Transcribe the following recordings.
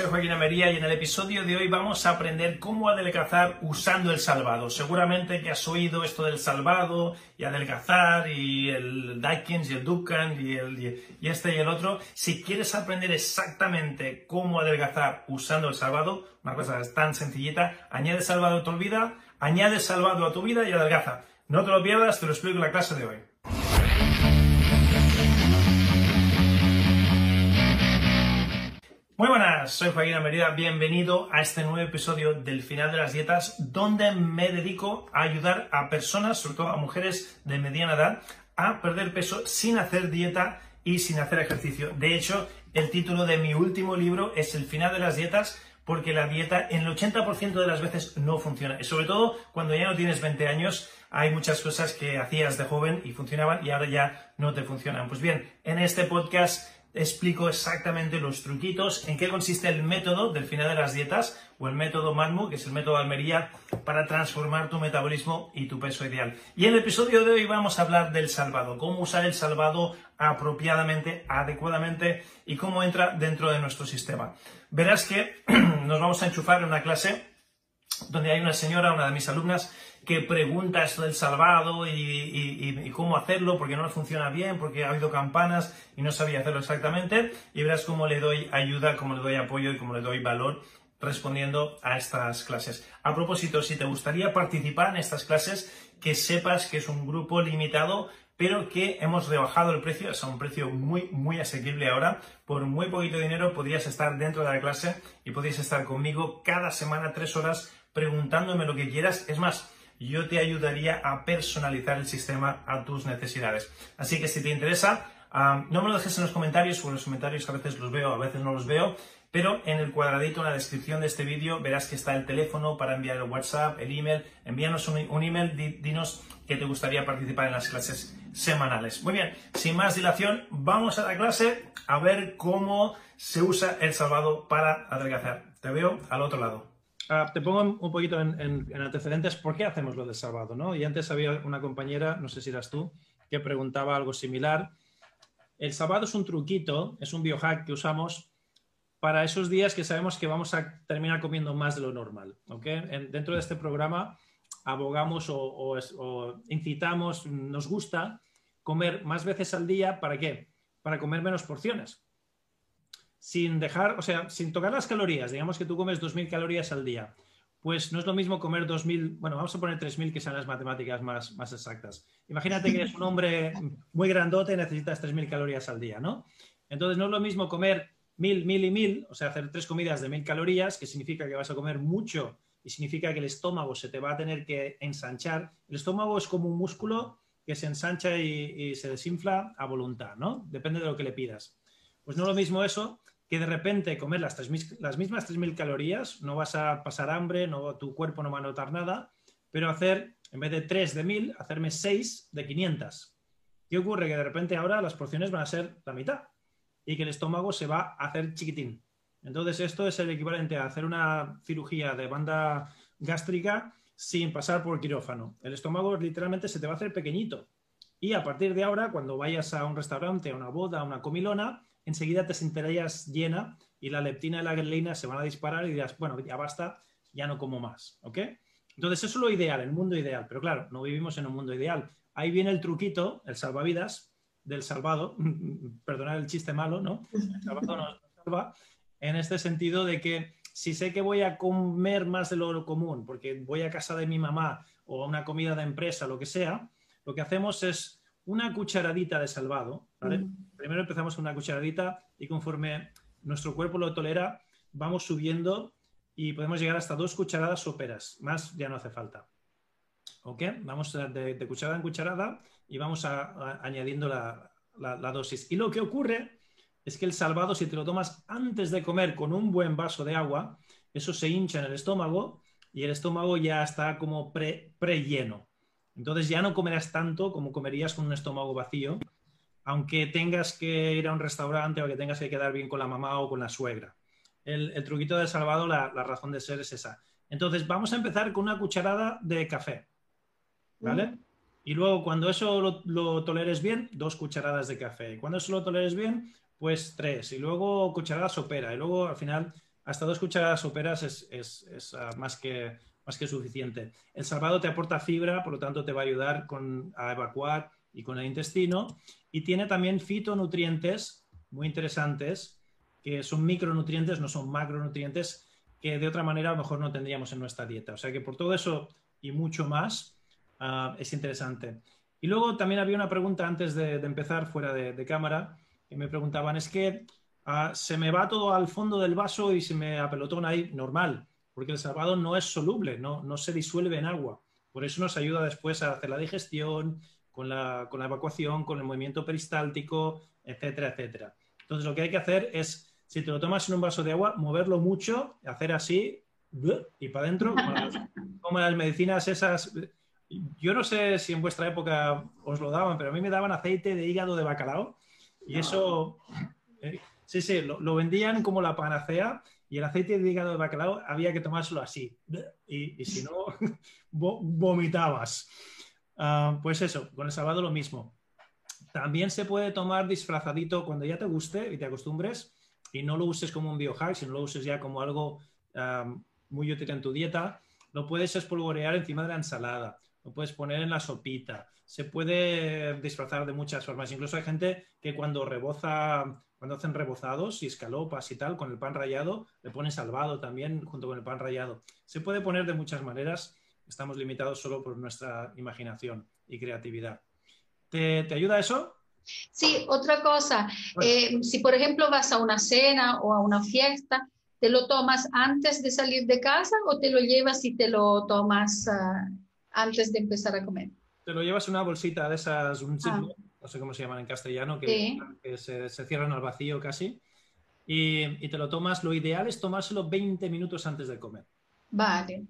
Soy Joaquín Amería y en el episodio de hoy vamos a aprender cómo adelgazar usando el salvado. Seguramente que has oído esto del salvado y adelgazar y el Dykins y el Dukan y, el, y este y el otro. Si quieres aprender exactamente cómo adelgazar usando el salvado, una cosa tan sencillita, añade salvado a tu vida, añade salvado a tu vida y adelgaza. No te lo pierdas, te lo explico en la clase de hoy. Muy buenas, soy Joaquín Merida, bienvenido a este nuevo episodio del final de las dietas donde me dedico a ayudar a personas, sobre todo a mujeres de mediana edad, a perder peso sin hacer dieta y sin hacer ejercicio. De hecho, el título de mi último libro es El final de las dietas porque la dieta en el 80% de las veces no funciona. Y sobre todo cuando ya no tienes 20 años, hay muchas cosas que hacías de joven y funcionaban y ahora ya no te funcionan. Pues bien, en este podcast explico exactamente los truquitos, en qué consiste el método del final de las dietas o el método MANMU, que es el método Almería, para transformar tu metabolismo y tu peso ideal. Y en el episodio de hoy vamos a hablar del salvado, cómo usar el salvado apropiadamente, adecuadamente y cómo entra dentro de nuestro sistema. Verás que nos vamos a enchufar en una clase donde hay una señora, una de mis alumnas, que pregunta esto del salvado y, cómo hacerlo, porque no funciona bien, porque ha habido campanas y no sabía hacerlo exactamente, y verás cómo le doy ayuda, cómo le doy apoyo y cómo le doy valor respondiendo a estas clases. A propósito, si te gustaría participar en estas clases, que sepas que es un grupo limitado, pero que hemos rebajado el precio, es a un precio muy, muy asequible ahora. Por muy poquito dinero podrías estar dentro de la clase y podrías estar conmigo cada semana tres horas preguntándome lo que quieras. Es más, yo te ayudaría a personalizar el sistema a tus necesidades. Así que si te interesa, no me lo dejes en los comentarios, porque los comentarios a veces los veo, a veces no los veo, pero en el cuadradito, en la descripción de este vídeo, verás que está el teléfono para enviar el WhatsApp, el email. Envíanos un, email, dinos que te gustaría participar en las clases semanales. Muy bien, sin más dilación, vamos a la clase a ver cómo se usa el salvado para adelgazar. Te veo al otro lado. Ah, te pongo un poquito en, antecedentes por qué hacemos lo del salvado, ¿no? Y antes había una compañera, no sé si eras tú, que preguntaba algo similar. El salvado es un truquito, es un biohack que usamos para esos días que sabemos que vamos a terminar comiendo más de lo normal, ¿ok? dentro de este programa abogamos o incitamos, nos gusta comer más veces al día, ¿para qué? Para comer menos porciones sin dejar, o sea, sin tocar las calorías, digamos que tú comes 2.000 calorías al día, pues no es lo mismo comer 2.000, bueno, vamos a poner 3.000 que sean las matemáticas más, más exactas. Imagínate que eres un hombre muy grandote y necesitas 3.000 calorías al día, ¿no? Entonces no es lo mismo comer 1.000, 1.000 y 1.000, o sea, hacer tres comidas de 1.000 calorías, que significa que vas a comer mucho y significa que el estómago se te va a tener que ensanchar. El estómago es como un músculo que se ensancha y, y se desinfla a voluntad, ¿no? Depende de lo que le pidas. Pues no es lo mismo eso que de repente comer las, las mismas 3.000 calorías, no vas a pasar hambre, no, tu cuerpo no va a notar nada, pero hacer, en vez de 3 de 1.000, hacerme 6 de 500. ¿Qué ocurre? Que de repente ahora las porciones van a ser la mitad y que el estómago se va a hacer chiquitín. Entonces esto es el equivalente a hacer una cirugía de banda gástrica sin pasar por quirófano. El estómago literalmente se te va a hacer pequeñito. Y a partir de ahora, cuando vayas a un restaurante, a una boda, a una comilona, enseguida te sentirías llena y la leptina y la grelina se van a disparar y dirás, bueno, ya basta, ya no como más, ¿ok? Entonces eso es lo ideal, el mundo ideal, pero claro, no vivimos en un mundo ideal. Ahí viene el truquito, el salvavidas del salvado, perdonad el chiste malo, ¿no? El salvado nos salva en este sentido de que si sé que voy a comer más de lo común, porque voy a casa de mi mamá o a una comida de empresa, lo que sea, lo que hacemos es una cucharadita de salvado, mm. Primero empezamos con una cucharadita y conforme nuestro cuerpo lo tolera, vamos subiendo y podemos llegar hasta dos cucharadas soperas. Más ya no hace falta. ¿ok? Vamos de, cucharada en cucharada y vamos añadiendo la, la, dosis. Y lo que ocurre es que el salvado, si te lo tomas antes de comer con un buen vaso de agua, eso se hincha en el estómago y el estómago ya está como pre, pre lleno. Entonces ya no comerás tanto como comerías con un estómago vacío, aunque tengas que ir a un restaurante o que tengas que quedar bien con la mamá o con la suegra. El, truquito del salvado, la, razón de ser es esa. Entonces vamos a empezar con una cucharada de café, ¿vale? Mm. Y luego cuando eso lo, toleres bien, dos cucharadas de café. Y cuando eso lo toleres bien, pues tres. Y luego cucharadas sopera. Y luego al final hasta dos cucharadas soperas es, ah, más, que, más que suficiente. El salvado te aporta fibra, por lo tanto te va a ayudar a evacuar y con el intestino. Y tiene también fitonutrientes muy interesantes, que son micronutrientes, no son macronutrientes, que de otra manera a lo mejor no tendríamos en nuestra dieta. O sea que por todo eso y mucho más ah, es interesante. Y luego también había una pregunta antes de, empezar fuera de, cámara, que me preguntaban, es que ah, se me va todo al fondo del vaso y se me apelotona ahí, normal, porque el salvado no es soluble, no, no se disuelve en agua. Por eso nos ayuda después a hacer la digestión, con la, con la evacuación, con el movimiento peristáltico, etcétera, etcétera. Entonces lo que hay que hacer es, si te lo tomas en un vaso de agua, moverlo mucho, hacer así y para adentro, como las, medicinas esas. Yo no sé si en vuestra época os lo daban, pero a mí me daban aceite de hígado de bacalao y eso, eh, sí, sí, lo, vendían como la panacea y el aceite de hígado de bacalao había que tomárselo así y, y si no, vomitabas. Ah, pues eso, con el salvado lo mismo. También se puede tomar disfrazadito cuando ya te guste y te acostumbres y no lo uses como un biohack, sino lo uses ya como algo ah, muy útil en tu dieta. Lo puedes espolvorear encima de la ensalada, lo puedes poner en la sopita. Se puede disfrazar de muchas formas. Incluso hay gente que cuando reboza, cuando hacen rebozados y escalopas y tal, con el pan rallado, le ponen salvado también junto con el pan rallado. Se puede poner de muchas maneras Estamos limitados solo por nuestra imaginación y creatividad. ¿Te, ayuda eso? Sí, otra cosa, eh, si por ejemplo vas a una cena o a una fiesta, ¿te lo tomas antes de salir de casa o te lo llevas y te lo tomas ah, antes de empezar a comer? Te lo llevas una bolsita de esas, un ah. no sé cómo se llaman en castellano, que, se, cierran al vacío casi, y, y, te lo tomas, lo ideal es tomárselo 20 minutos antes de comer. Vale.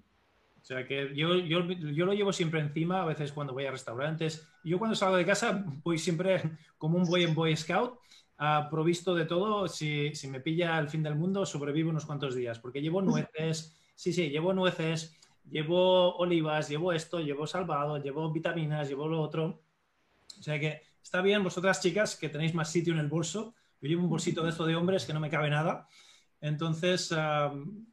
O sea que yo, yo, yo, lo llevo siempre encima, a veces cuando voy a restaurantes. Yo cuando salgo de casa voy siempre como un boy en Boy Scout, uh, provisto de todo. Si, si, me pilla el fin del mundo, sobrevivo unos cuantos días, porque llevo nueces, sí, sí, llevo nueces, llevo olivas, llevo esto, llevo salvado, llevo vitaminas, llevo lo otro. O sea que está bien, vosotras chicas, que tenéis más sitio en el bolso. Yo llevo un bolsito de esto de hombres que no me cabe nada. Entonces,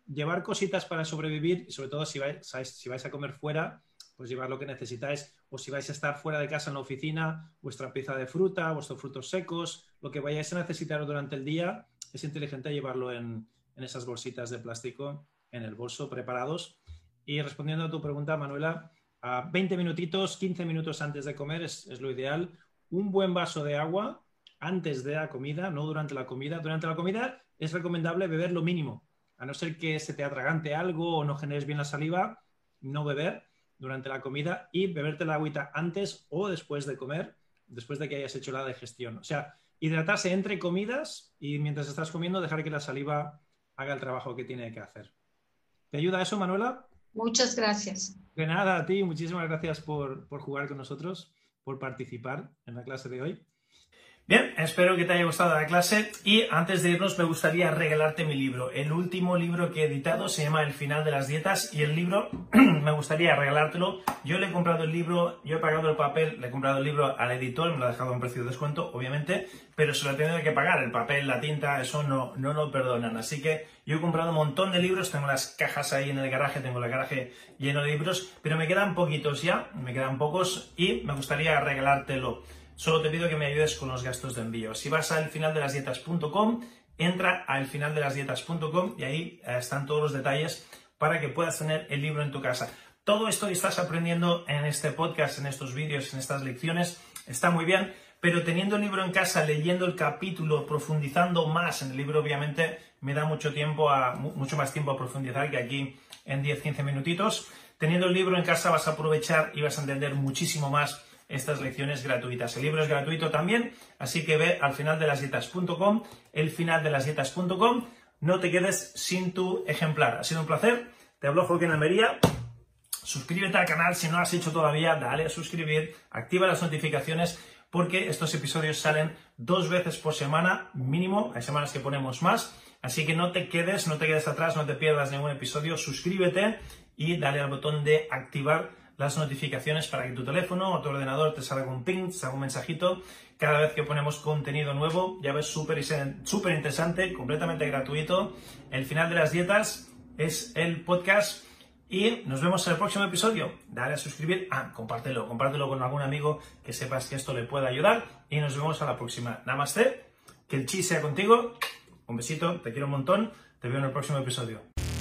llevar cositas para sobrevivir, y sobre todo si vais, si vais a comer fuera, pues llevar lo que necesitáis, o si vais a estar fuera de casa en la oficina, vuestra pieza de fruta, vuestros frutos secos, lo que vayáis a necesitar durante el día, es inteligente llevarlo en, esas bolsitas de plástico en el bolso preparados. Y respondiendo a tu pregunta, Manuela, a 20 minutitos, 15 minutos antes de comer es, es lo ideal. Un buen vaso de agua antes de la comida, no durante la comida. Durante la comida es recomendable beber lo mínimo, a no ser que se te atragante algo o no generes bien la saliva, no beber durante la comida y beberte la agüita antes o después de comer, después de que hayas hecho la digestión. O sea, hidratarse entre comidas y mientras estás comiendo dejar que la saliva haga el trabajo que tiene que hacer. ¿Te ayuda eso, Manuela? Muchas gracias. De nada, a ti. Muchísimas gracias por, por jugar con nosotros, por participar en la clase de hoy. Bien, espero que te haya gustado la clase y antes de irnos me gustaría regalarte mi libro. El último libro que he editado se llama El final de las dietas y el libro me gustaría regalártelo. Yo le he comprado el libro, yo he pagado el papel, le he comprado el libro al editor, me lo ha dejado a un precio de descuento, obviamente, pero se lo he tenido que pagar. El papel, la tinta, eso no, no lo perdonan. Así que yo he comprado un montón de libros, tengo las cajas ahí en el garaje, tengo el garaje lleno de libros, pero me quedan poquitos ya, me quedan pocos y me gustaría regalártelo. Solo te pido que me ayudes con los gastos de envío. Si vas al finaldelasdietas.com, entra al finaldelasdietas.com y ahí eh, están todos los detalles para que puedas tener el libro en tu casa. Todo esto que estás aprendiendo en este podcast, en estos vídeos, en estas lecciones, está muy bien, pero teniendo el libro en casa, leyendo el capítulo, profundizando más en el libro, obviamente me da mucho tiempo a, mucho más tiempo a profundizar que aquí en 10-15 minutitos. Teniendo el libro en casa vas a aprovechar y vas a entender muchísimo más estas lecciones gratuitas. El libro es gratuito también, así que ve al final de las dietas.com, el final de las dietas.com. No te quedes sin tu ejemplar. Ha sido un placer. Te hablo Joaquín Almería. Suscríbete al canal si no lo has hecho todavía, dale a suscribir, activa las notificaciones porque estos episodios salen dos veces por semana mínimo, hay semanas que ponemos más, así que no te quedes, no te quedes atrás, no te pierdas ningún episodio, suscríbete y dale al botón de activar las notificaciones para que tu teléfono o tu ordenador te salga un ping, te salga un mensajito cada vez que ponemos contenido nuevo. Ya ves, súper súper interesante, completamente gratuito. El final de las dietas es el podcast y nos vemos en el próximo episodio. Dale a suscribir. Ah, compártelo. Compártelo con algún amigo que sepas que esto le pueda ayudar. Y nos vemos a la próxima. Namaste. Que el chi sea contigo. Un besito. Te quiero un montón. Te veo en el próximo episodio.